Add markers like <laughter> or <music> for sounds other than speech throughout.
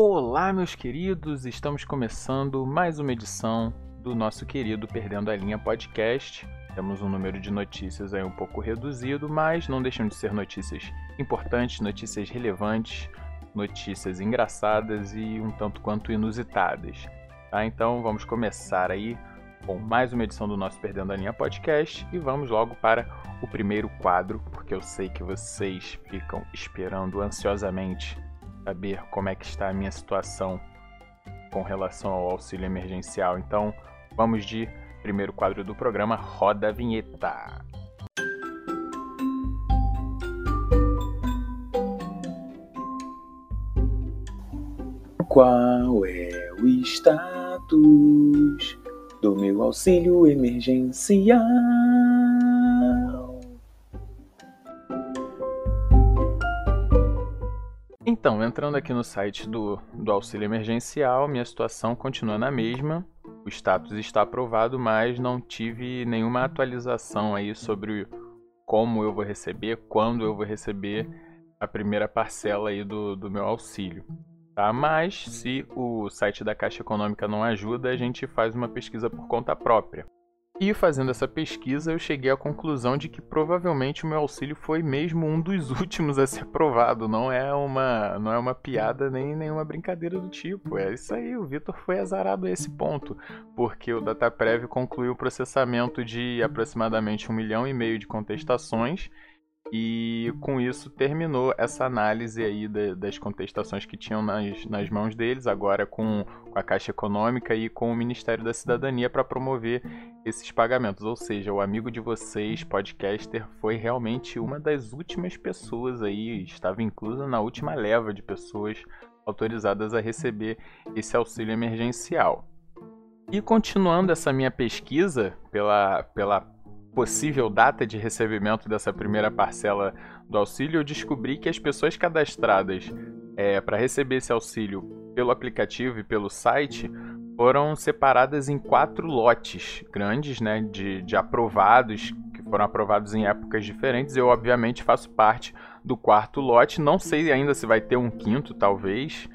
Olá, meus queridos! Estamos começando mais uma edição do nosso querido Perdendo a Linha podcast. Temos um número de notícias aí um pouco reduzido, mas não deixam de ser notícias importantes, notícias relevantes, notícias engraçadas e um tanto quanto inusitadas. Tá? Então vamos começar aí com mais uma edição do nosso Perdendo a Linha podcast e vamos logo para o primeiro quadro, porque eu sei que vocês ficam esperando ansiosamente saber como é que está a minha situação com relação ao auxílio emergencial. Então, vamos de primeiro quadro do programa, roda a vinheta. Qual é o status do meu auxílio emergencial? Então, entrando aqui no site do, do auxílio emergencial, minha situação continua na mesma. O status está aprovado, mas não tive nenhuma atualização aí sobre como eu vou receber, quando eu vou receber a primeira parcela aí do, do meu auxílio. Tá? Mas se o site da Caixa Econômica não ajuda, a gente faz uma pesquisa por conta própria. E fazendo essa pesquisa, eu cheguei à conclusão de que provavelmente o meu auxílio foi mesmo um dos <laughs> últimos a ser aprovado. Não é uma, não é uma piada nem nenhuma brincadeira do tipo. É isso aí, o Vitor foi azarado a esse ponto, porque o DataPrev concluiu o processamento de aproximadamente um milhão e meio de contestações e com isso terminou essa análise aí das contestações que tinham nas, nas mãos deles, agora com, com, a Caixa Econômica e com o Ministério da Cidadania para promover esses pagamentos. Ou seja, o amigo de vocês, podcaster, foi realmente uma das últimas pessoas aí, estava inclusa na última leva de pessoas autorizadas a receber esse auxílio emergencial. E continuando essa minha pesquisa pela, pela possível data de recebimento dessa primeira parcela do auxílio, eu descobri que as pessoas cadastradas é, para receber esse auxílio pelo aplicativo e pelo site foram separadas em quatro lotes grandes, né, de, de aprovados, que foram aprovados em épocas diferentes. Eu, obviamente, faço parte do quarto lote. Não sei ainda se vai ter um quinto, talvez.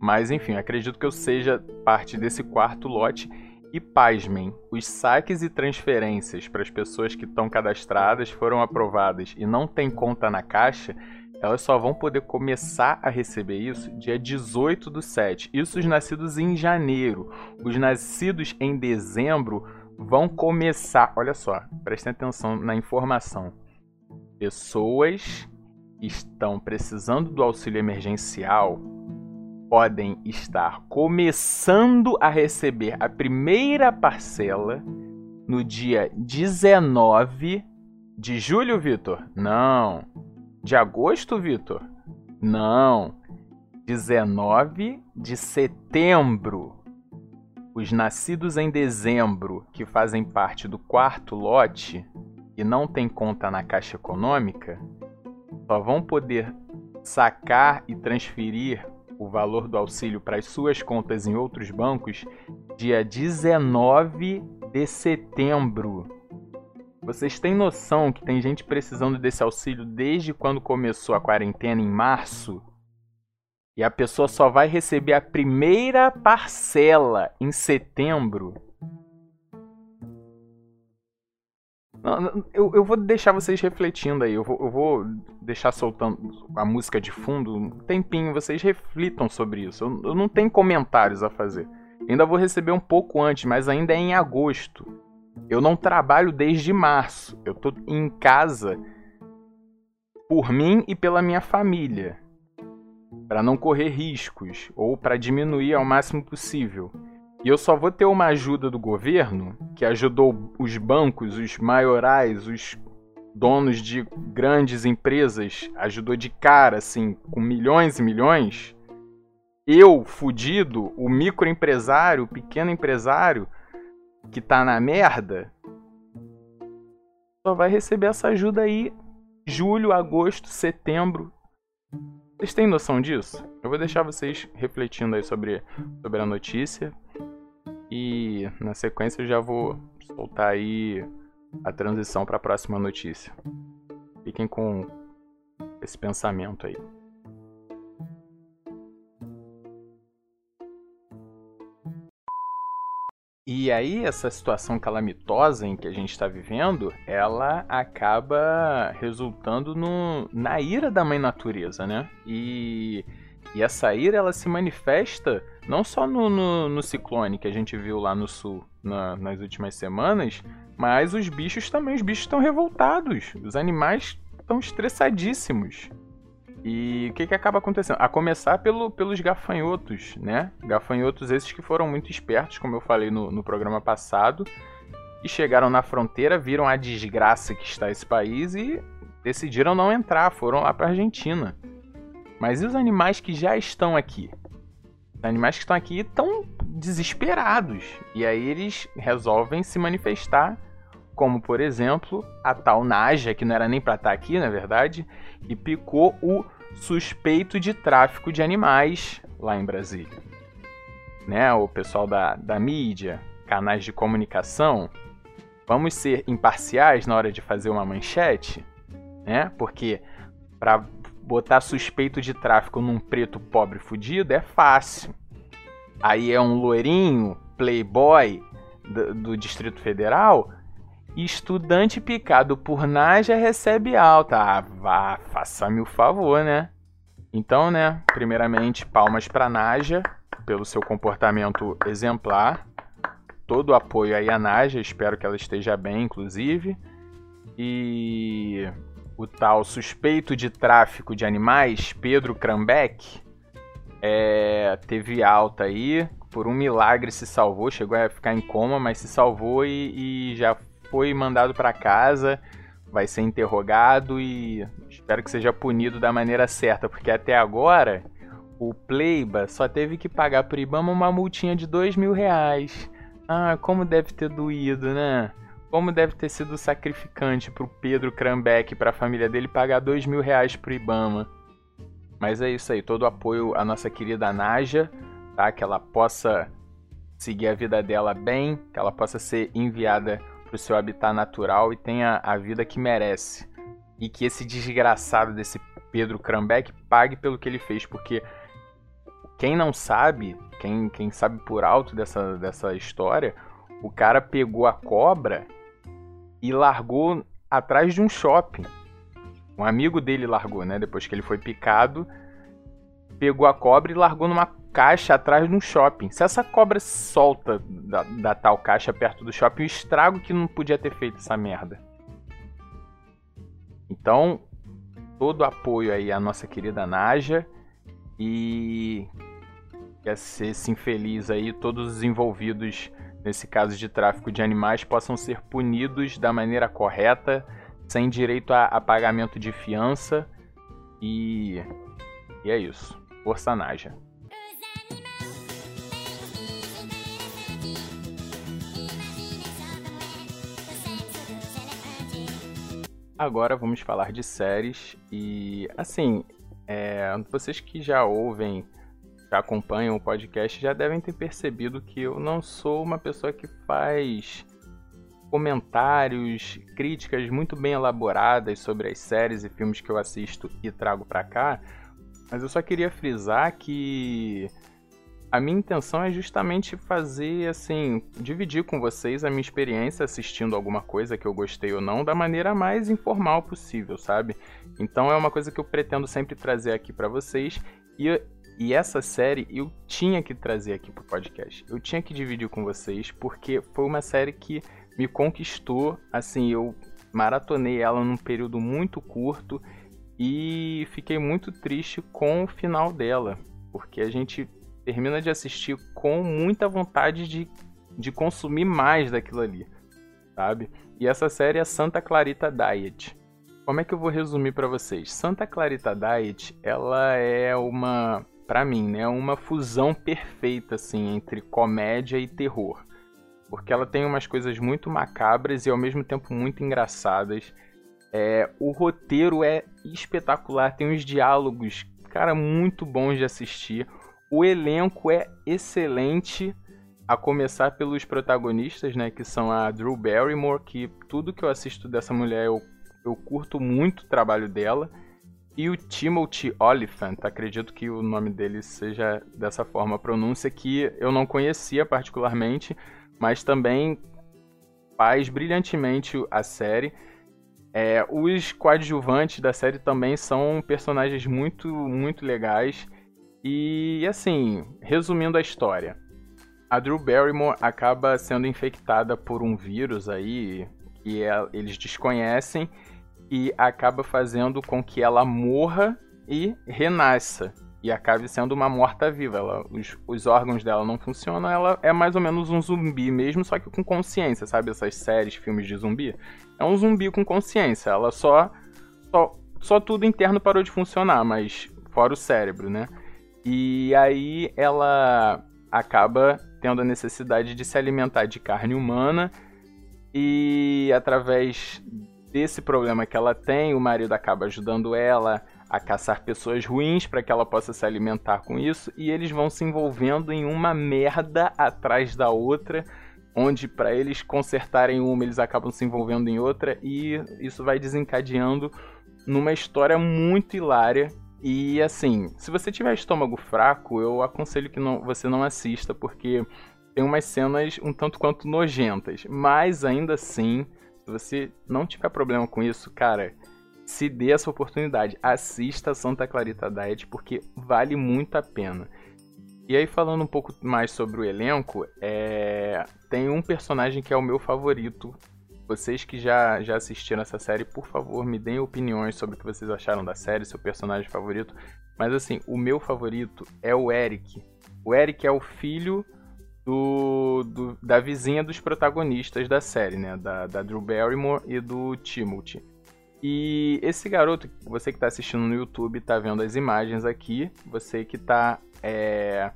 Mas, enfim, acredito que eu seja parte desse quarto lote. E pasmem, os saques e transferências para as pessoas que estão cadastradas foram aprovadas e não têm conta na caixa, elas só vão poder começar a receber isso dia 18 do 7. Isso os nascidos em janeiro. Os nascidos em dezembro vão começar. Olha só, prestem atenção na informação. Pessoas estão precisando do auxílio emergencial podem estar começando a receber a primeira parcela no dia 19 de julho, Vitor? Não. De agosto, Vitor? Não. 19 de setembro. Os nascidos em dezembro, que fazem parte do quarto lote e não têm conta na Caixa Econômica, só vão poder sacar e transferir o valor do auxílio para as suas contas em outros bancos dia 19 de setembro. Vocês têm noção que tem gente precisando desse auxílio desde quando começou a quarentena em março? E a pessoa só vai receber a primeira parcela em setembro? Eu, eu vou deixar vocês refletindo aí. Eu vou, eu vou deixar soltando a música de fundo um tempinho. Vocês reflitam sobre isso. Eu, eu não tenho comentários a fazer. Ainda vou receber um pouco antes, mas ainda é em agosto. Eu não trabalho desde março. Eu tô em casa por mim e pela minha família, para não correr riscos ou para diminuir ao máximo possível. E eu só vou ter uma ajuda do governo, que ajudou os bancos, os maiorais, os donos de grandes empresas, ajudou de cara, assim, com milhões e milhões. Eu, fudido, o microempresário, o pequeno empresário, que tá na merda, só vai receber essa ajuda aí julho, agosto, setembro. Vocês têm noção disso? Eu vou deixar vocês refletindo aí sobre, sobre a notícia. E na sequência eu já vou soltar aí a transição para a próxima notícia. Fiquem com esse pensamento aí. E aí essa situação calamitosa em que a gente está vivendo, ela acaba resultando no, na ira da mãe natureza, né? E e essa ira, ela se manifesta não só no, no, no ciclone que a gente viu lá no sul na, nas últimas semanas, mas os bichos também, os bichos estão revoltados, os animais estão estressadíssimos. E o que, que acaba acontecendo? A começar pelo, pelos gafanhotos, né? Gafanhotos esses que foram muito espertos, como eu falei no, no programa passado, e chegaram na fronteira, viram a desgraça que está esse país e decidiram não entrar, foram lá para a Argentina. Mas e os animais que já estão aqui? Os animais que estão aqui estão desesperados. E aí eles resolvem se manifestar, como por exemplo a tal Naja, que não era nem para estar tá aqui, na verdade, e picou o suspeito de tráfico de animais lá em Brasília. Né, o pessoal da, da mídia, canais de comunicação, vamos ser imparciais na hora de fazer uma manchete, né? Porque para botar suspeito de tráfico num preto pobre fudido é fácil. Aí é um loirinho, playboy do, do Distrito Federal, Estudante picado por Naja recebe alta. Ah, vá, faça-me o favor, né? Então, né, primeiramente, palmas para Naja pelo seu comportamento exemplar. Todo o apoio aí à Naja, espero que ela esteja bem, inclusive. E o tal suspeito de tráfico de animais, Pedro Krambeck, é, teve alta aí. Por um milagre se salvou, chegou a ficar em coma, mas se salvou e, e já foi mandado para casa, vai ser interrogado e espero que seja punido da maneira certa, porque até agora o Pleiba só teve que pagar pro Ibama uma multinha de dois mil reais. Ah, como deve ter doído, né? Como deve ter sido sacrificante pro Pedro Krambeck e pra família dele pagar dois mil reais pro Ibama. Mas é isso aí, todo o apoio à nossa querida Naja, tá? Que ela possa seguir a vida dela bem, que ela possa ser enviada para o seu habitat natural e tenha a vida que merece. E que esse desgraçado desse Pedro Krambeck pague pelo que ele fez, porque quem não sabe, quem, quem sabe por alto dessa, dessa história, o cara pegou a cobra e largou atrás de um shopping. Um amigo dele largou, né? Depois que ele foi picado, pegou a cobra e largou numa caixa atrás de um shopping. Se essa cobra solta da, da tal caixa perto do shopping, o estrago que não podia ter feito essa merda. Então, todo apoio aí à nossa querida Naja e que esse infeliz aí, todos os envolvidos nesse caso de tráfico de animais possam ser punidos da maneira correta, sem direito a, a pagamento de fiança e, e é isso. Força Naja. Agora vamos falar de séries e assim, é, vocês que já ouvem, acompanham o podcast já devem ter percebido que eu não sou uma pessoa que faz comentários, críticas muito bem elaboradas sobre as séries e filmes que eu assisto e trago para cá, mas eu só queria frisar que a minha intenção é justamente fazer, assim, dividir com vocês a minha experiência assistindo alguma coisa que eu gostei ou não da maneira mais informal possível, sabe? Então é uma coisa que eu pretendo sempre trazer aqui para vocês e, e essa série eu tinha que trazer aqui pro podcast. Eu tinha que dividir com vocês porque foi uma série que me conquistou, assim, eu maratonei ela num período muito curto e fiquei muito triste com o final dela, porque a gente termina de assistir com muita vontade de, de consumir mais daquilo ali, sabe? E essa série é Santa Clarita Diet. Como é que eu vou resumir para vocês? Santa Clarita Diet, ela é uma, para mim, né, uma fusão perfeita assim entre comédia e terror. Porque ela tem umas coisas muito macabras e ao mesmo tempo muito engraçadas. É, o roteiro é espetacular, tem uns diálogos, cara, muito bons de assistir. O elenco é excelente, a começar pelos protagonistas, né, que são a Drew Barrymore, que tudo que eu assisto dessa mulher eu, eu curto muito o trabalho dela, e o Timothy Oliphant, acredito que o nome dele seja dessa forma a pronúncia, que eu não conhecia particularmente, mas também faz brilhantemente a série. É, os coadjuvantes da série também são personagens muito, muito legais. E assim, resumindo a história, a Drew Barrymore acaba sendo infectada por um vírus aí que é, eles desconhecem e acaba fazendo com que ela morra e renasça e acabe sendo uma morta-viva. Os, os, órgãos dela não funcionam, ela é mais ou menos um zumbi mesmo, só que com consciência, sabe? Essas séries, filmes de zumbi. É um zumbi com consciência, ela só, só, só tudo interno parou de funcionar, mas fora o cérebro, né? E aí ela acaba tendo a necessidade de se alimentar de carne humana e através desse problema que ela tem, o marido acaba ajudando ela a caçar pessoas ruins para que ela possa se alimentar com isso e eles vão se envolvendo em uma merda atrás da outra, onde para eles consertarem uma eles acabam se envolvendo em outra e isso vai desencadeando numa história muito hilária. E assim, se você tiver estômago fraco, eu aconselho que não, você não assista porque tem umas cenas um tanto quanto nojentas, mas ainda assim, se você não tiver problema com isso, cara, se dê essa oportunidade. Assista Santa Clarita Diet porque vale muito a pena. E aí, falando um pouco mais sobre o elenco, é... tem um personagem que é o meu favorito. Vocês que já, já assistiram essa série, por favor, me deem opiniões sobre o que vocês acharam da série, seu personagem favorito. Mas assim, o meu favorito é o Eric. O Eric é o filho do, do da vizinha dos protagonistas da série, né? Da, da Drew Barrymore e do Timothy. E esse garoto, você que está assistindo no YouTube, está vendo as imagens aqui. Você que está é,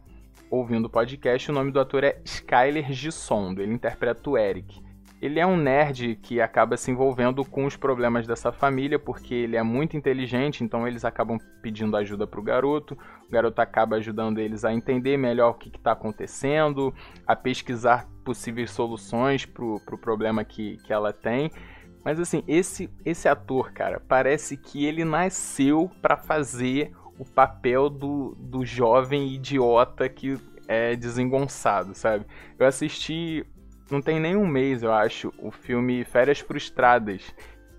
ouvindo o podcast, o nome do ator é Skyler Gissondo. Ele interpreta o Eric. Ele é um nerd que acaba se envolvendo com os problemas dessa família porque ele é muito inteligente, então eles acabam pedindo ajuda para o garoto. O garoto acaba ajudando eles a entender melhor o que está acontecendo, a pesquisar possíveis soluções para o pro problema que, que ela tem. Mas assim, esse esse ator, cara, parece que ele nasceu para fazer o papel do, do jovem idiota que é desengonçado, sabe? Eu assisti, não tem nem um mês, eu acho, o filme Férias Frustradas.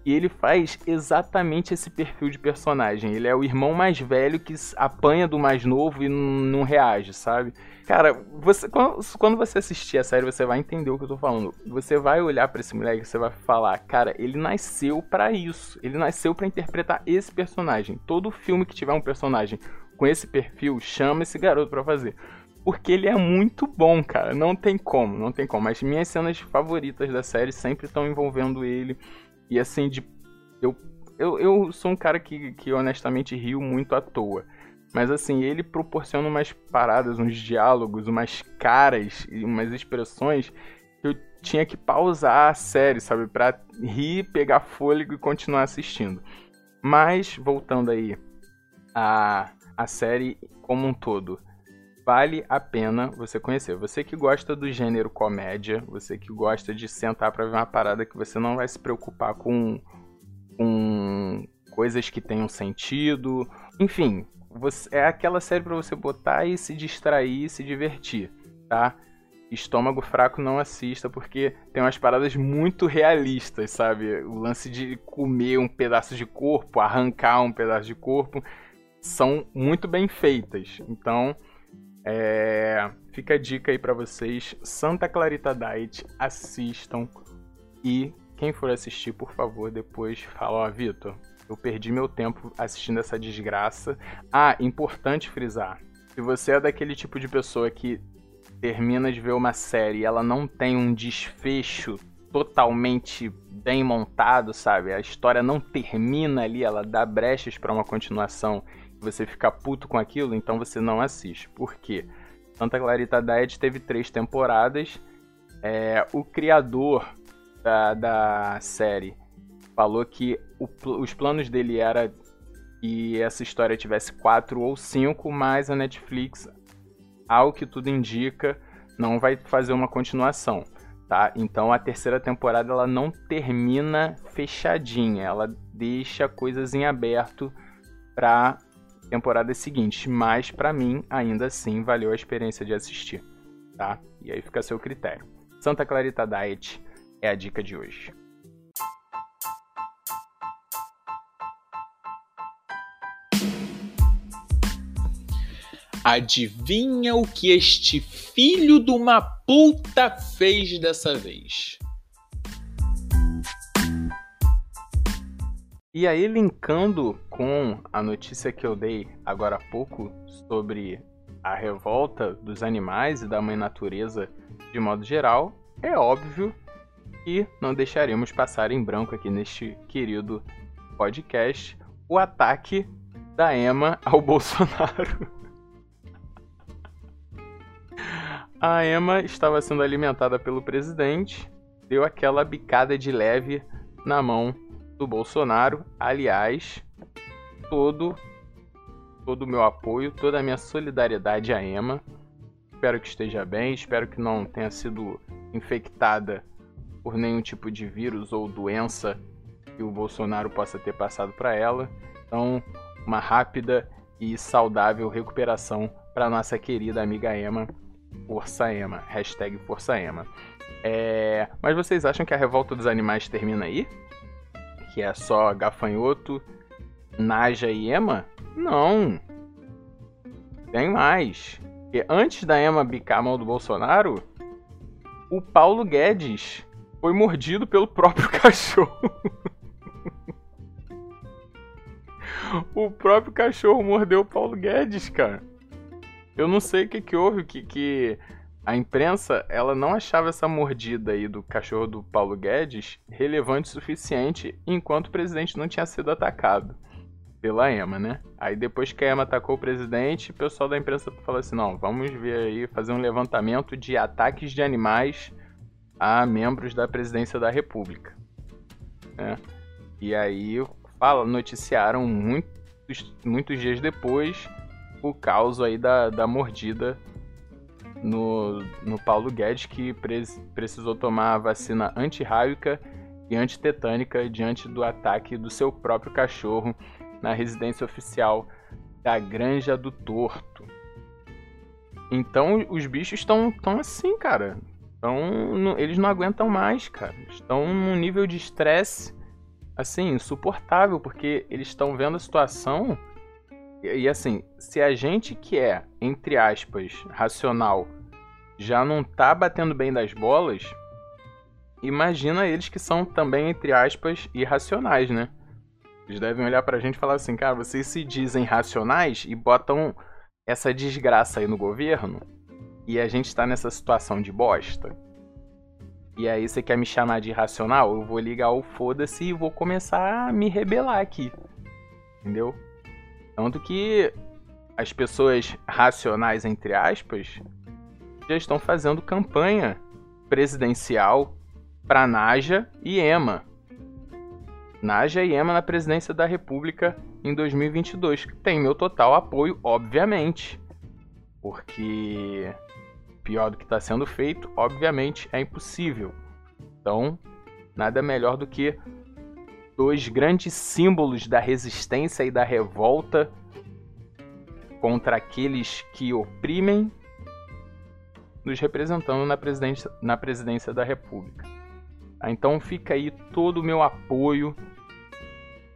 E ele faz exatamente esse perfil de personagem. Ele é o irmão mais velho que apanha do mais novo e não reage, sabe? Cara, você, quando você assistir a série, você vai entender o que eu tô falando. Você vai olhar para esse moleque e você vai falar, cara, ele nasceu para isso. Ele nasceu para interpretar esse personagem. Todo filme que tiver um personagem com esse perfil, chama esse garoto para fazer. Porque ele é muito bom, cara. Não tem como, não tem como. As minhas cenas favoritas da série sempre estão envolvendo ele. E assim, de. Eu, eu, eu sou um cara que, que honestamente rio muito à toa. Mas assim, ele proporciona umas paradas, uns diálogos, umas caras e umas expressões que eu tinha que pausar a série, sabe? Pra rir, pegar fôlego e continuar assistindo. Mas, voltando aí a, a série como um todo, vale a pena você conhecer. Você que gosta do gênero comédia, você que gosta de sentar para ver uma parada que você não vai se preocupar com, com coisas que tenham sentido. Enfim, você, é aquela série para você botar e se distrair e se divertir, tá? Estômago fraco não assista porque tem umas paradas muito realistas, sabe? O lance de comer um pedaço de corpo, arrancar um pedaço de corpo, são muito bem feitas. Então, é... fica a dica aí para vocês. Santa Clarita Diet, assistam. E quem for assistir, por favor, depois fala, ó, Vitor, eu perdi meu tempo assistindo essa desgraça. Ah, importante frisar. Se você é daquele tipo de pessoa que termina de ver uma série e ela não tem um desfecho totalmente bem montado, sabe? A história não termina ali, ela dá brechas para uma continuação você fica puto com aquilo, então você não assiste. Por quê? Santa Clarita Diet teve três temporadas. É, o criador da, da série falou que o, os planos dele era que essa história tivesse quatro ou cinco, mas a Netflix, ao que tudo indica, não vai fazer uma continuação, tá? Então a terceira temporada ela não termina fechadinha, ela deixa coisas em aberto para temporadas seguintes, mas para mim ainda assim valeu a experiência de assistir, tá? E aí fica a seu critério. Santa Clarita Diet é a dica de hoje. Adivinha o que este filho de uma puta fez dessa vez? E aí, linkando com a notícia que eu dei agora há pouco sobre a revolta dos animais e da mãe natureza de modo geral, é óbvio que não deixaremos passar em branco aqui neste querido podcast o ataque da Emma ao <laughs> Bolsonaro. A Emma estava sendo alimentada pelo presidente, deu aquela bicada de leve na mão do Bolsonaro. Aliás, todo todo o meu apoio, toda a minha solidariedade à Emma. Espero que esteja bem, espero que não tenha sido infectada por nenhum tipo de vírus ou doença que o Bolsonaro possa ter passado para ela. Então, uma rápida e saudável recuperação para nossa querida amiga Emma Força Ema. Hashtag Força Ema. É... Mas vocês acham que a revolta dos animais termina aí? Que é só gafanhoto, Naja e Ema? Não. Tem mais. Porque antes da Ema bicar a mão do Bolsonaro, o Paulo Guedes foi mordido pelo <laughs> próprio cachorro. o próprio cachorro mordeu o Paulo Guedes, cara. Eu não sei o que, que houve, que, que a imprensa ela não achava essa mordida aí do cachorro do Paulo Guedes relevante o suficiente enquanto o presidente não tinha sido atacado pela EMA, né? Aí depois que a EMA atacou o presidente, o pessoal da imprensa falou assim, não, vamos ver aí, fazer um levantamento de ataques de animais a membros da presidência da república. Né? E aí fala, noticiaram muitos, muitos dias depois o caos aí da, da mordida no, no Paulo Guedes, que precisou tomar a vacina antirrábica e antitetânica diante do ataque do seu próprio cachorro na residência oficial da Granja do Torto. Então os bichos estão tão assim, cara. Eles não aguentam mais, cara. Estão num nível de estresse assim insuportável porque eles estão vendo a situação e, assim, se a gente que é, entre aspas, racional, já não tá batendo bem das bolas, imagina eles que são também, entre aspas, irracionais, né? Eles devem olhar pra gente e falar assim, cara, vocês se dizem racionais e botam essa desgraça aí no governo e a gente tá nessa situação de bosta. E aí você quer me chamar de irracional? Eu vou ligar o foda-se e vou começar a me rebelar aqui. Entendeu? Tanto que as pessoas racionais, entre aspas, já estão fazendo campanha presidencial para Naja e Ema. Naja e Ema na presidência da República em 2022. Tem meu total apoio, obviamente. Porque pior do que está sendo feito, obviamente, é impossível. Então, nada melhor do que dois grandes símbolos da resistência e da revolta contra aqueles que oprimem, nos representando na presidência, na presidência da República. Ah, então fica aí todo o meu apoio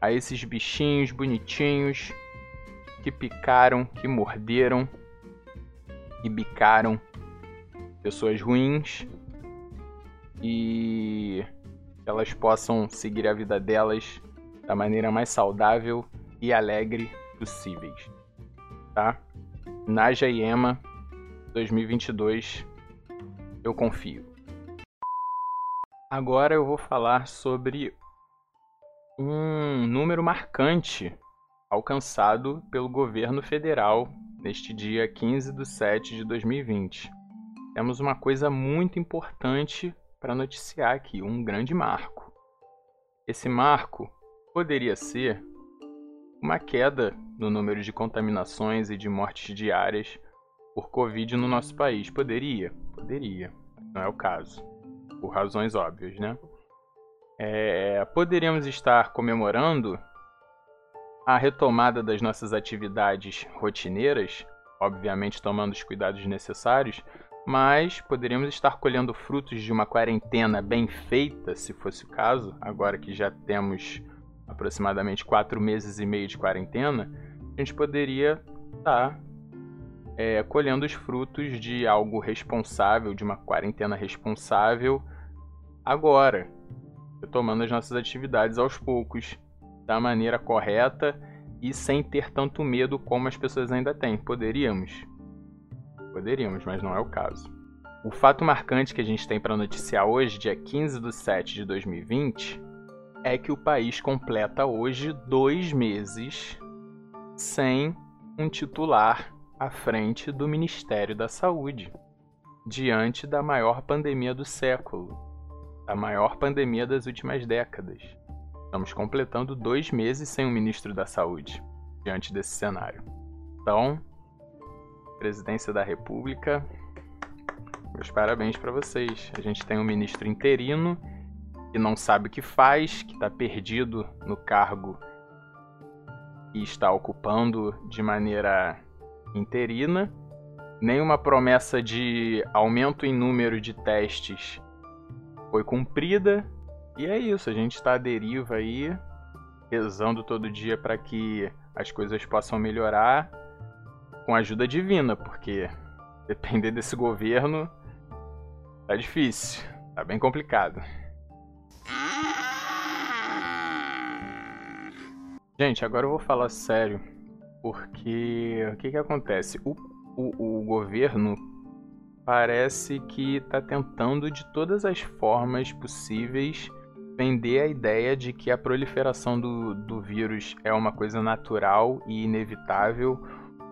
a esses bichinhos bonitinhos que picaram, que morderam, que bicaram pessoas ruins e elas possam seguir a vida delas da maneira mais saudável e alegre possíveis. Tá? Naja e Emma 2022, eu confio. Agora eu vou falar sobre um número marcante alcançado pelo governo federal neste dia 15 de 7 de 2020. Temos uma coisa muito importante para noticiar aqui um grande marco. Esse marco poderia ser uma queda no número de contaminações e de mortes diárias por Covid no nosso país. Poderia? Poderia. Não é o caso. Por razões óbvias, né? É, poderíamos estar comemorando a retomada das nossas atividades rotineiras, obviamente tomando os cuidados necessários, mas poderíamos estar colhendo frutos de uma quarentena bem feita, se fosse o caso, agora que já temos aproximadamente quatro meses e meio de quarentena, a gente poderia estar é, colhendo os frutos de algo responsável, de uma quarentena responsável, agora, retomando as nossas atividades aos poucos, da maneira correta e sem ter tanto medo como as pessoas ainda têm. Poderíamos? Poderíamos, mas não é o caso. O fato marcante que a gente tem para noticiar hoje, dia 15 de 7 de 2020, é que o país completa hoje dois meses sem um titular à frente do Ministério da Saúde, diante da maior pandemia do século, a maior pandemia das últimas décadas. Estamos completando dois meses sem um ministro da Saúde, diante desse cenário. Então, presidência da República. Meus parabéns para vocês. A gente tem um ministro interino que não sabe o que faz, que está perdido no cargo e está ocupando de maneira interina. Nenhuma promessa de aumento em número de testes foi cumprida. E é isso, a gente está à deriva aí, rezando todo dia para que as coisas possam melhorar com ajuda divina, porque depender desse governo tá difícil, tá bem complicado. Gente, agora eu vou falar sério, porque o que que acontece? O, o, o governo parece que está tentando de todas as formas possíveis vender a ideia de que a proliferação do, do vírus é uma coisa natural e inevitável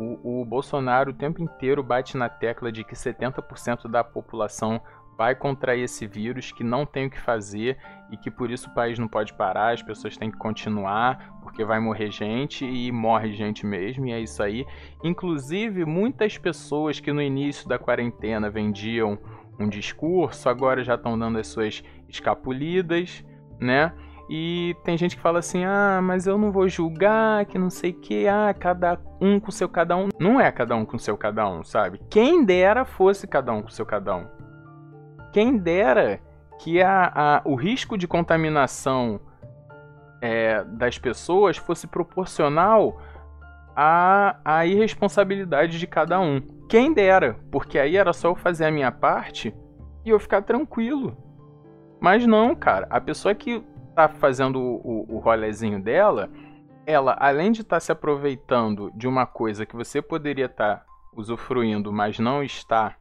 o, o Bolsonaro o tempo inteiro bate na tecla de que 70% da população vai contrair esse vírus, que não tem o que fazer e que por isso o país não pode parar, as pessoas têm que continuar, porque vai morrer gente e morre gente mesmo, e é isso aí. Inclusive, muitas pessoas que no início da quarentena vendiam um discurso, agora já estão dando as suas escapulidas, né? E tem gente que fala assim: ah, mas eu não vou julgar, que não sei o que, ah, cada um com seu cada um. Não é cada um com seu cada um, sabe? Quem dera fosse cada um com seu cada um. Quem dera que a, a o risco de contaminação é, das pessoas fosse proporcional à, à irresponsabilidade de cada um. Quem dera, porque aí era só eu fazer a minha parte e eu ficar tranquilo. Mas não, cara. A pessoa que tá fazendo o, o, rolezinho dela, ela, além de estar tá se aproveitando de uma coisa que você poderia estar tá usufruindo, mas não está,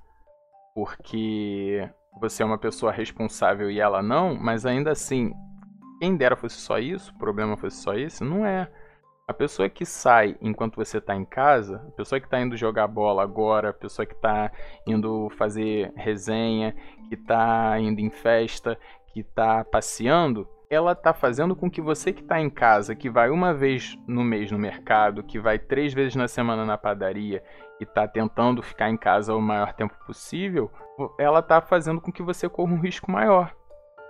porque você é uma pessoa responsável e ela não, mas ainda assim, quem dera fosse só isso, o problema fosse só isso, não é. A pessoa que sai enquanto você está em casa, a pessoa que está indo jogar bola agora, a pessoa que está indo fazer resenha, que está indo em festa, que está passeando, ela está fazendo com que você que está em casa, que vai uma vez no mês no mercado, que vai três vezes na semana na padaria e está tentando ficar em casa o maior tempo possível, ela está fazendo com que você corra um risco maior,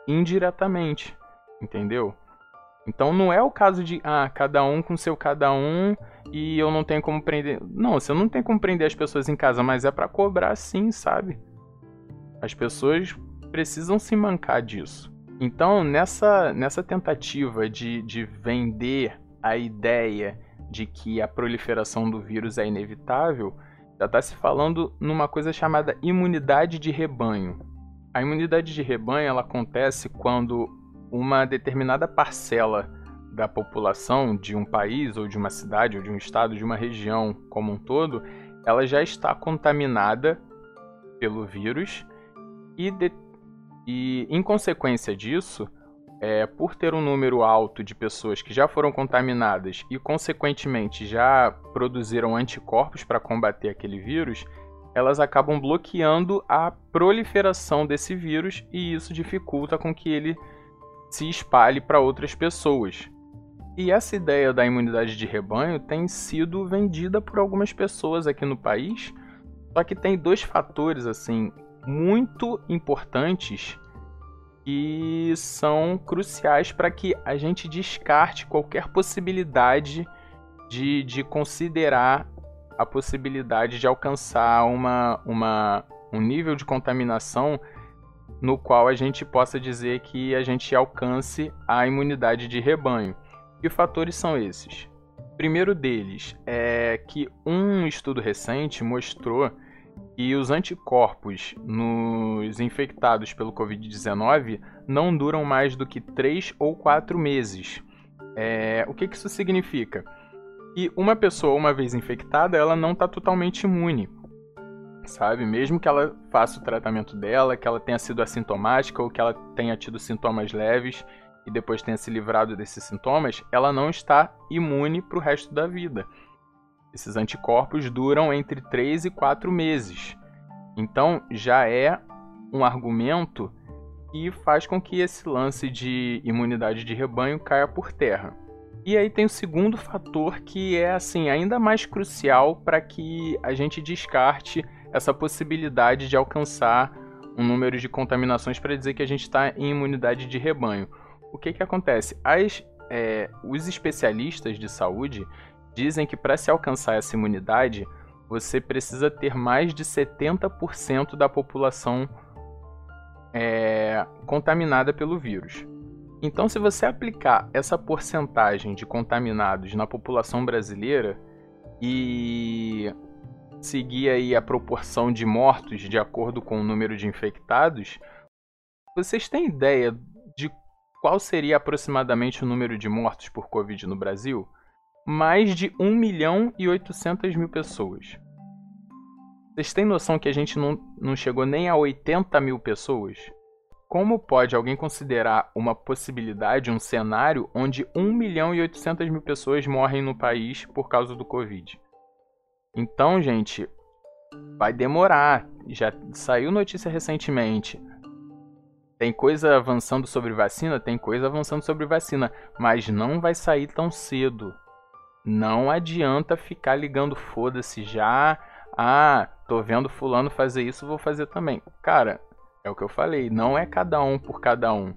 indiretamente, entendeu? Então não é o caso de ah, cada um com seu cada um e eu não tenho como prender. Não, você não tem como prender as pessoas em casa, mas é para cobrar sim, sabe? As pessoas precisam se mancar disso. Então, nessa, nessa tentativa de, de vender a ideia de que a proliferação do vírus é inevitável, já está se falando numa coisa chamada imunidade de rebanho. A imunidade de rebanho ela acontece quando uma determinada parcela da população de um país ou de uma cidade ou de um estado, de uma região como um todo, ela já está contaminada pelo vírus e de e, em consequência disso, é, por ter um número alto de pessoas que já foram contaminadas e, consequentemente, já produziram anticorpos para combater aquele vírus, elas acabam bloqueando a proliferação desse vírus e isso dificulta com que ele se espalhe para outras pessoas. E essa ideia da imunidade de rebanho tem sido vendida por algumas pessoas aqui no país, só que tem dois fatores assim muito importantes e são cruciais para que a gente descarte qualquer possibilidade de, de considerar a possibilidade de alcançar uma, uma um nível de contaminação no qual a gente possa dizer que a gente alcance a imunidade de rebanho. Que fatores são esses? primeiro deles é que um estudo recente mostrou que os anticorpos nos infectados pelo Covid-19 não duram mais do que 3 ou 4 meses. É, o que, que isso significa? Que uma pessoa, uma vez infectada, ela não está totalmente imune. Sabe? Mesmo que ela faça o tratamento dela, que ela tenha sido assintomática ou que ela tenha tido sintomas leves, e depois tenha se livrado desses sintomas, ela não está imune para o resto da vida. Esses anticorpos duram entre 3 e 4 meses. Então já é um argumento que faz com que esse lance de imunidade de rebanho caia por terra. E aí tem o segundo fator que é assim ainda mais crucial para que a gente descarte essa possibilidade de alcançar um número de contaminações para dizer que a gente está em imunidade de rebanho o que, que acontece? As, é, os especialistas de saúde dizem que para se alcançar essa imunidade, você precisa ter mais de 70% da população é, contaminada pelo vírus. Então, se você aplicar essa porcentagem de contaminados na população brasileira e seguir aí a proporção de mortos de acordo com o número de infectados, vocês têm ideia de qual seria aproximadamente o número de mortos por Covid no Brasil? Mais de 1 milhão e 800 mil pessoas. Vocês têm noção que a gente não, não chegou nem a 80 mil pessoas? Como pode alguém considerar uma possibilidade, um cenário, onde 1 milhão e 800 mil pessoas morrem no país por causa do Covid? Então, gente, vai demorar. Já saiu notícia recentemente. Tem coisa avançando sobre vacina? Tem coisa avançando sobre vacina, mas não vai sair tão cedo. Não adianta ficar ligando foda-se já. Ah, tô vendo fulano fazer isso, vou fazer também. Cara, é o que eu falei, não é cada um por cada um.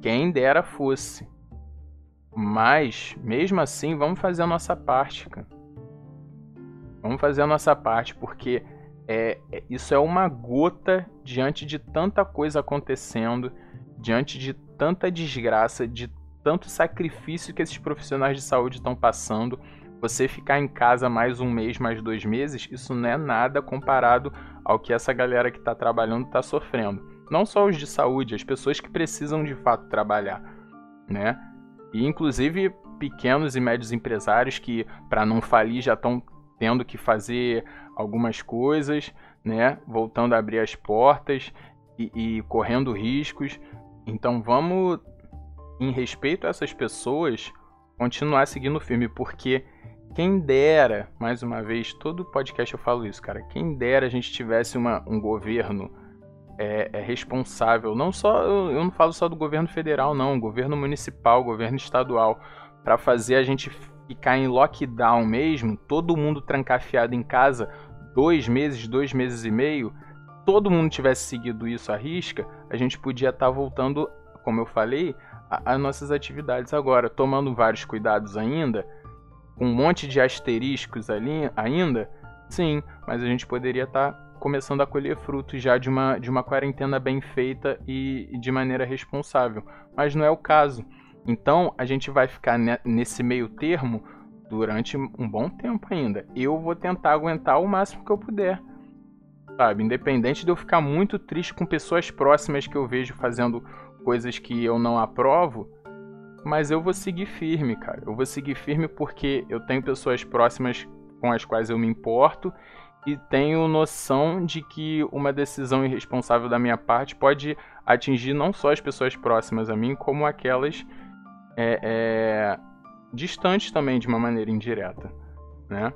Quem dera fosse. Mas, mesmo assim, vamos fazer a nossa parte, cara. Vamos fazer a nossa parte, porque é, é, isso é uma gota diante de tanta coisa acontecendo, diante de tanta desgraça, de tanto sacrifício que esses profissionais de saúde estão passando. Você ficar em casa mais um mês, mais dois meses, isso não é nada comparado ao que essa galera que está trabalhando está sofrendo. Não só os de saúde, as pessoas que precisam de fato trabalhar, né? E inclusive pequenos e médios empresários que, para não falir, já estão tendo que fazer algumas coisas, né? Voltando a abrir as portas e, e correndo riscos. Então vamos, em respeito a essas pessoas, continuar seguindo o filme, porque quem dera, mais uma vez, todo podcast eu falo isso, cara. Quem dera a gente tivesse uma, um governo é, é responsável, não só, eu não falo só do governo federal, não, governo municipal, governo estadual, para fazer a gente ficar em lockdown mesmo, todo mundo trancafiado em casa, dois meses, dois meses e meio, todo mundo tivesse seguido isso à risca, a gente podia estar tá voltando, como eu falei, às nossas atividades agora, tomando vários cuidados ainda, com um monte de asteriscos ali ainda, sim, mas a gente poderia estar tá começando a colher frutos já de uma, de uma quarentena bem feita e, e de maneira responsável. Mas não é o caso. Então a gente vai ficar nesse meio termo durante um bom tempo ainda. Eu vou tentar aguentar o máximo que eu puder. Sabe? Independente de eu ficar muito triste com pessoas próximas que eu vejo fazendo coisas que eu não aprovo, mas eu vou seguir firme, cara. Eu vou seguir firme porque eu tenho pessoas próximas com as quais eu me importo e tenho noção de que uma decisão irresponsável da minha parte pode atingir não só as pessoas próximas a mim, como aquelas é, é, distantes também de uma maneira indireta, né?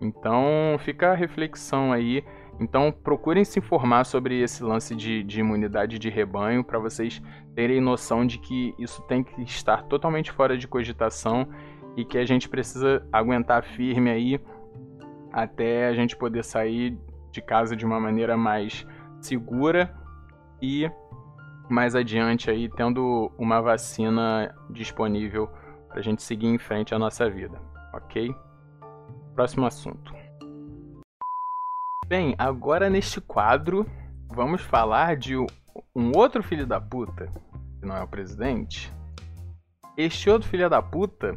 Então fica a reflexão aí. Então procurem se informar sobre esse lance de, de imunidade de rebanho para vocês terem noção de que isso tem que estar totalmente fora de cogitação e que a gente precisa aguentar firme aí até a gente poder sair de casa de uma maneira mais segura e mais adiante aí tendo uma vacina disponível para a gente seguir em frente a nossa vida, ok? Próximo assunto. Bem, agora neste quadro vamos falar de um outro filho da puta, que não é o presidente. Este outro filho da puta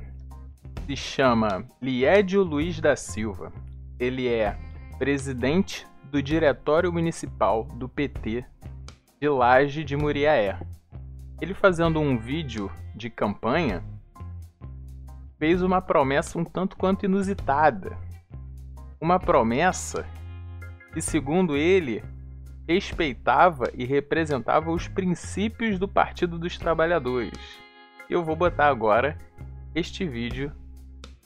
se chama Liédio Luiz da Silva. Ele é presidente do Diretório Municipal do PT de Laje de Muriaé. Ele fazendo um vídeo de campanha fez uma promessa um tanto quanto inusitada. Uma promessa que, segundo ele, respeitava e representava os princípios do Partido dos Trabalhadores. Eu vou botar agora este vídeo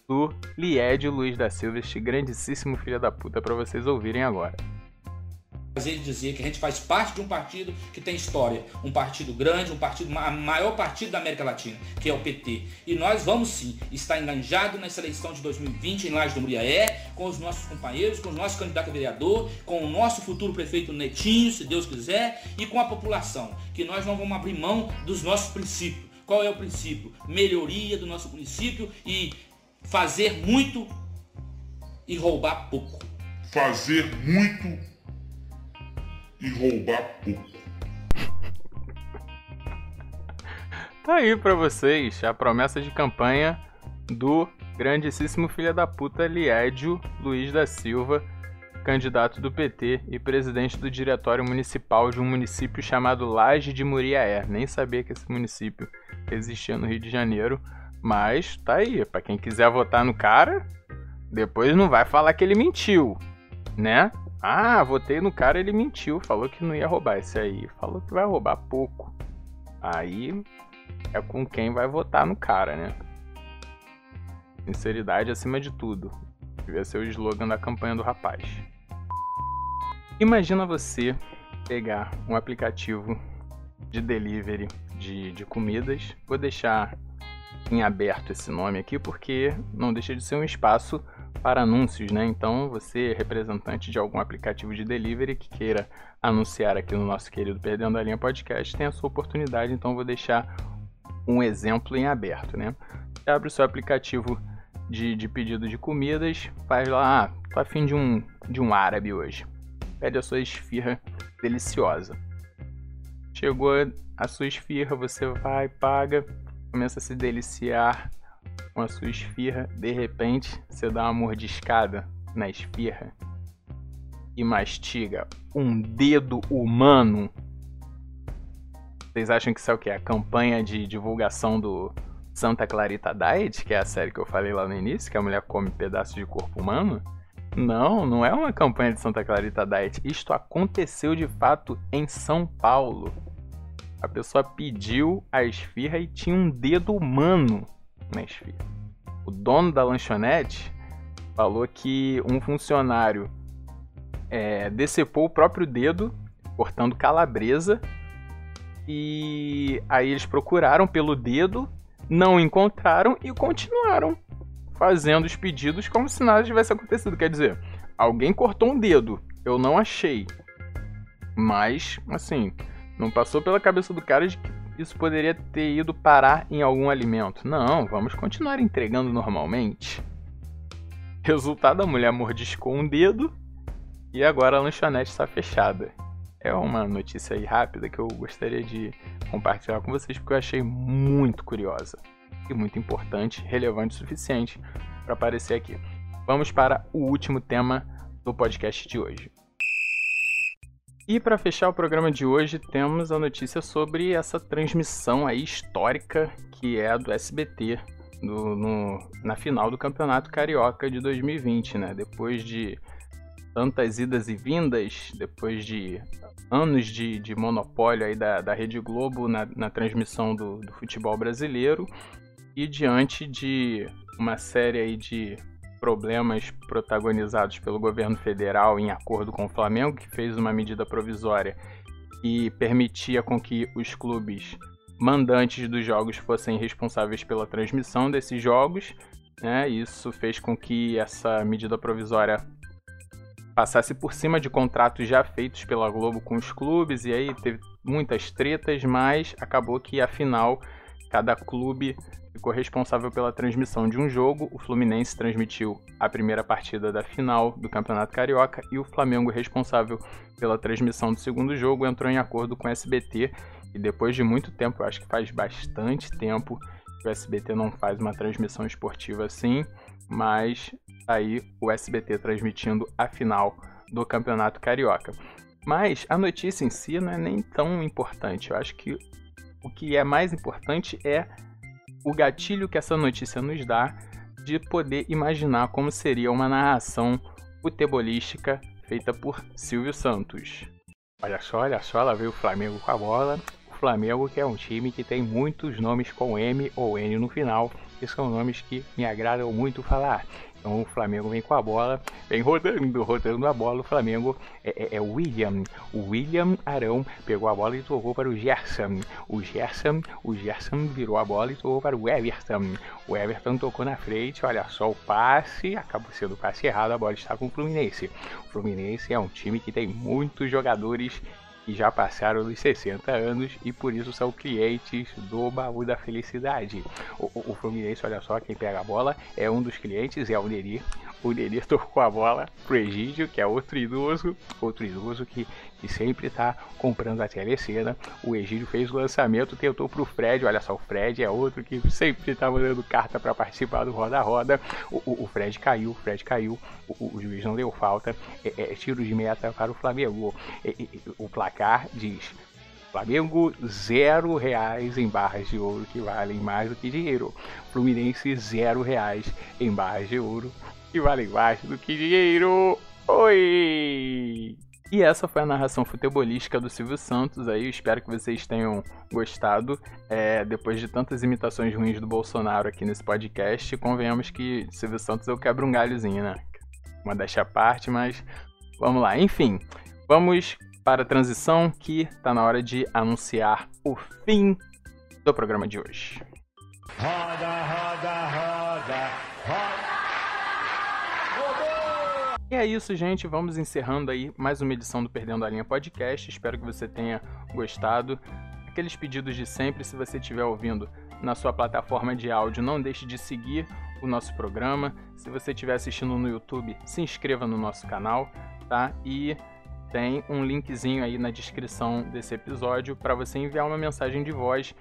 do Liédio Luiz da Silva, este grandíssimo filho da puta, para vocês ouvirem agora prazer dizer que a gente faz parte de um partido que tem história, um partido grande, um partido maior partido da América Latina, que é o PT. E nós vamos sim estar enganjados nessa eleição de 2020 em Laje do Muriaé, com os nossos companheiros, com os nossos candidatos a vereador, com o nosso futuro prefeito Netinho, se Deus quiser, e com a população, que nós não vamos abrir mão dos nossos princípios. Qual é o princípio? Melhoria do nosso município e fazer muito e roubar pouco. Fazer muito e roubar pouco. Tá aí pra vocês a promessa de campanha do grandíssimo filho da puta Liédio Luiz da Silva, candidato do PT e presidente do diretório municipal de um município chamado Laje de Muriaé. Nem sabia que esse município existia no Rio de Janeiro, mas tá aí, para quem quiser votar no cara, depois não vai falar que ele mentiu, né? Ah, votei no cara, ele mentiu, falou que não ia roubar. Esse aí falou que vai roubar pouco. Aí é com quem vai votar no cara, né? Sinceridade acima de tudo. Devia ser o slogan da campanha do rapaz. Imagina você pegar um aplicativo de delivery de, de comidas. Vou deixar em aberto esse nome aqui porque não deixa de ser um espaço para anúncios, né? Então, você, representante de algum aplicativo de delivery que queira anunciar aqui no nosso querido Perdendo a Linha Podcast, tem a sua oportunidade. Então, vou deixar um exemplo em aberto, né? Você abre o seu aplicativo de, de pedido de comidas, faz lá, ah, tô afim de um, de um árabe hoje. Pede a sua esfirra deliciosa. Chegou a sua esfirra, você vai, paga, começa a se deliciar com a sua esfirra, de repente você dá uma mordiscada na esfirra e mastiga um dedo humano. Vocês acham que isso é o que? A campanha de divulgação do Santa Clarita Diet, que é a série que eu falei lá no início, que a mulher come pedaços de corpo humano? Não, não é uma campanha de Santa Clarita Diet. Isto aconteceu de fato em São Paulo. A pessoa pediu a esfirra e tinha um dedo humano O dono da lanchonete falou que um funcionário é, decepou o próprio dedo cortando calabresa e aí eles procuraram pelo dedo, não encontraram e continuaram fazendo os pedidos como se nada tivesse acontecido. Quer dizer, alguém cortou um dedo, eu não achei. Mas, assim, não passou pela cabeça do cara de que isso poderia ter ido parar em algum alimento. Não, vamos continuar entregando normalmente. Resultado, a mulher mordiscou um dedo e agora a lanchonete está fechada. É uma notícia aí rápida que eu gostaria de compartilhar com vocês porque eu achei muito curiosa e muito importante, relevante o suficiente para aparecer aqui. Vamos para o último tema do podcast de hoje. E para fechar o programa de hoje, temos a notícia sobre essa transmissão aí histórica que é a do SBT no, na final do Campeonato Carioca de 2020, né? Depois de tantas idas e vindas, depois de anos de, de monopólio aí da, da Rede Globo na, na transmissão do, do futebol brasileiro e diante de uma série aí de problemas protagonizados pelo governo federal em acordo com o Flamengo, que fez uma medida provisória que permitia com que os clubes mandantes dos jogos fossem responsáveis pela transmissão desses jogos. Né? Isso fez com que essa medida provisória passasse por cima de contratos já feitos pela Globo com os clubes, e aí teve muitas tretas, mas acabou que a final cada clube ficou responsável pela transmissão de um jogo. O Fluminense transmitiu a primeira partida da final do Campeonato Carioca e o Flamengo, responsável pela transmissão do segundo jogo, entrou em acordo com o SBT. E depois de muito tempo, acho que faz bastante tempo que o SBT não faz uma transmissão esportiva assim, mas tá aí o SBT transmitindo a final do Campeonato Carioca. Mas a notícia em si não é nem tão importante. Eu acho que o que é mais importante é o gatilho que essa notícia nos dá de poder imaginar como seria uma narração futebolística feita por Silvio Santos. Olha só, olha só, lá veio o Flamengo com a bola. O Flamengo que é um time que tem muitos nomes com M ou N no final, que são nomes que me agradam muito falar. Então o Flamengo vem com a bola, vem rodando, rodando a bola. O Flamengo é, é, é William. O William Arão pegou a bola e tocou para o Gerson. O Gerson, o Gerson virou a bola e tocou para o Everton. O Everton tocou na frente, olha só o passe, acabou sendo o passe errado, a bola está com o Fluminense. O Fluminense é um time que tem muitos jogadores que já passaram dos 60 anos e por isso são clientes do baú da felicidade. O, o, o Fluminense, olha só, quem pega a bola é um dos clientes, é o Neri. O Neri tocou a bola pro Egídio, que é outro idoso, outro idoso que que sempre está comprando a telecena. O Egídio fez o lançamento, tentou para o Fred. Olha só, o Fred é outro que sempre está mandando carta para participar do Roda Roda. O, o, o, Fred caiu, o Fred caiu. O, o juiz não deu falta. É, é, tiro de meta para o Flamengo. É, o placar diz Flamengo, zero reais em barras de ouro que valem mais do que dinheiro. Fluminense, zero reais em barras de ouro que valem mais do que dinheiro. Oi! E essa foi a narração futebolística do Silvio Santos aí. Espero que vocês tenham gostado. É, depois de tantas imitações ruins do Bolsonaro aqui nesse podcast, convenhamos que Silvio Santos eu quebro um galhozinho, né? Uma deixa à parte, mas vamos lá. Enfim, vamos para a transição que está na hora de anunciar o fim do programa de hoje. Roda, roda, roda, roda. E é isso, gente. Vamos encerrando aí mais uma edição do Perdendo a Linha Podcast. Espero que você tenha gostado. Aqueles pedidos de sempre, se você estiver ouvindo na sua plataforma de áudio, não deixe de seguir o nosso programa. Se você estiver assistindo no YouTube, se inscreva no nosso canal, tá? E tem um linkzinho aí na descrição desse episódio para você enviar uma mensagem de voz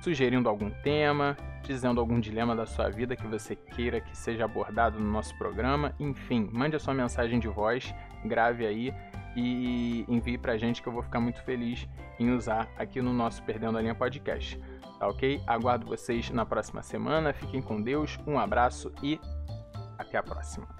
sugerindo algum tema, dizendo algum dilema da sua vida que você queira que seja abordado no nosso programa. Enfim, mande a sua mensagem de voz, grave aí e envie pra gente que eu vou ficar muito feliz em usar aqui no nosso Perdendo a Linha Podcast. Tá ok? Aguardo vocês na próxima semana. Fiquem com Deus, um abraço e até a próxima.